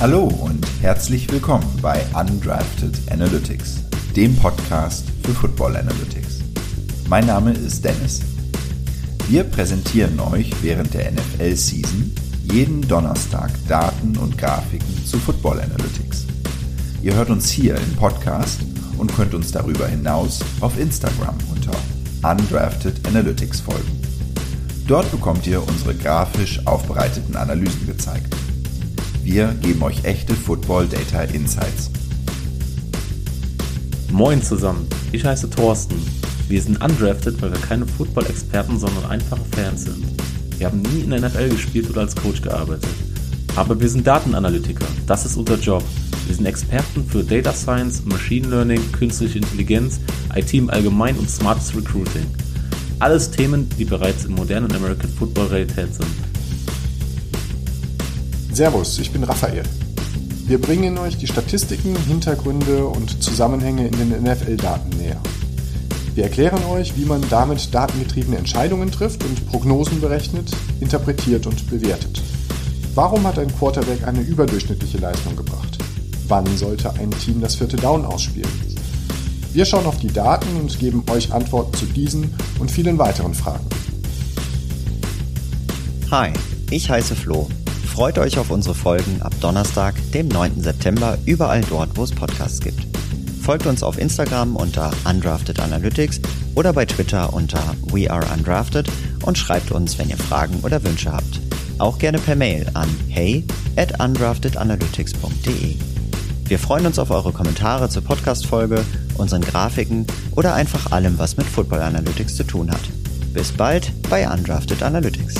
Hallo und herzlich willkommen bei Undrafted Analytics, dem Podcast für Football Analytics. Mein Name ist Dennis. Wir präsentieren euch während der NFL-Season jeden Donnerstag Daten und Grafiken zu Football Analytics. Ihr hört uns hier im Podcast und könnt uns darüber hinaus auf Instagram unter Undrafted Analytics folgen. Dort bekommt ihr unsere grafisch aufbereiteten Analysen gezeigt. Wir geben euch echte Football Data Insights. Moin zusammen, ich heiße Thorsten. Wir sind undrafted, weil wir keine Football-Experten, sondern einfache Fans sind. Wir haben nie in der NFL gespielt oder als Coach gearbeitet. Aber wir sind Datenanalytiker, das ist unser Job. Wir sind Experten für Data Science, Machine Learning, künstliche Intelligenz, IT im Allgemeinen und smartes Recruiting. Alles Themen, die bereits im modernen American Football Realität sind. Servus, ich bin Raphael. Wir bringen euch die Statistiken, Hintergründe und Zusammenhänge in den NFL-Daten näher. Wir erklären euch, wie man damit datengetriebene Entscheidungen trifft und Prognosen berechnet, interpretiert und bewertet. Warum hat ein Quarterback eine überdurchschnittliche Leistung gebracht? Wann sollte ein Team das vierte Down ausspielen? Wir schauen auf die Daten und geben euch Antworten zu diesen und vielen weiteren Fragen. Hi, ich heiße Flo. Freut euch auf unsere Folgen ab Donnerstag, dem 9. September, überall dort, wo es Podcasts gibt. Folgt uns auf Instagram unter Undrafted Analytics oder bei Twitter unter We Are Undrafted und schreibt uns, wenn ihr Fragen oder Wünsche habt. Auch gerne per Mail an hey at undraftedanalytics.de. Wir freuen uns auf eure Kommentare zur Podcast-Folge, unseren Grafiken oder einfach allem, was mit Football Analytics zu tun hat. Bis bald bei Undrafted Analytics.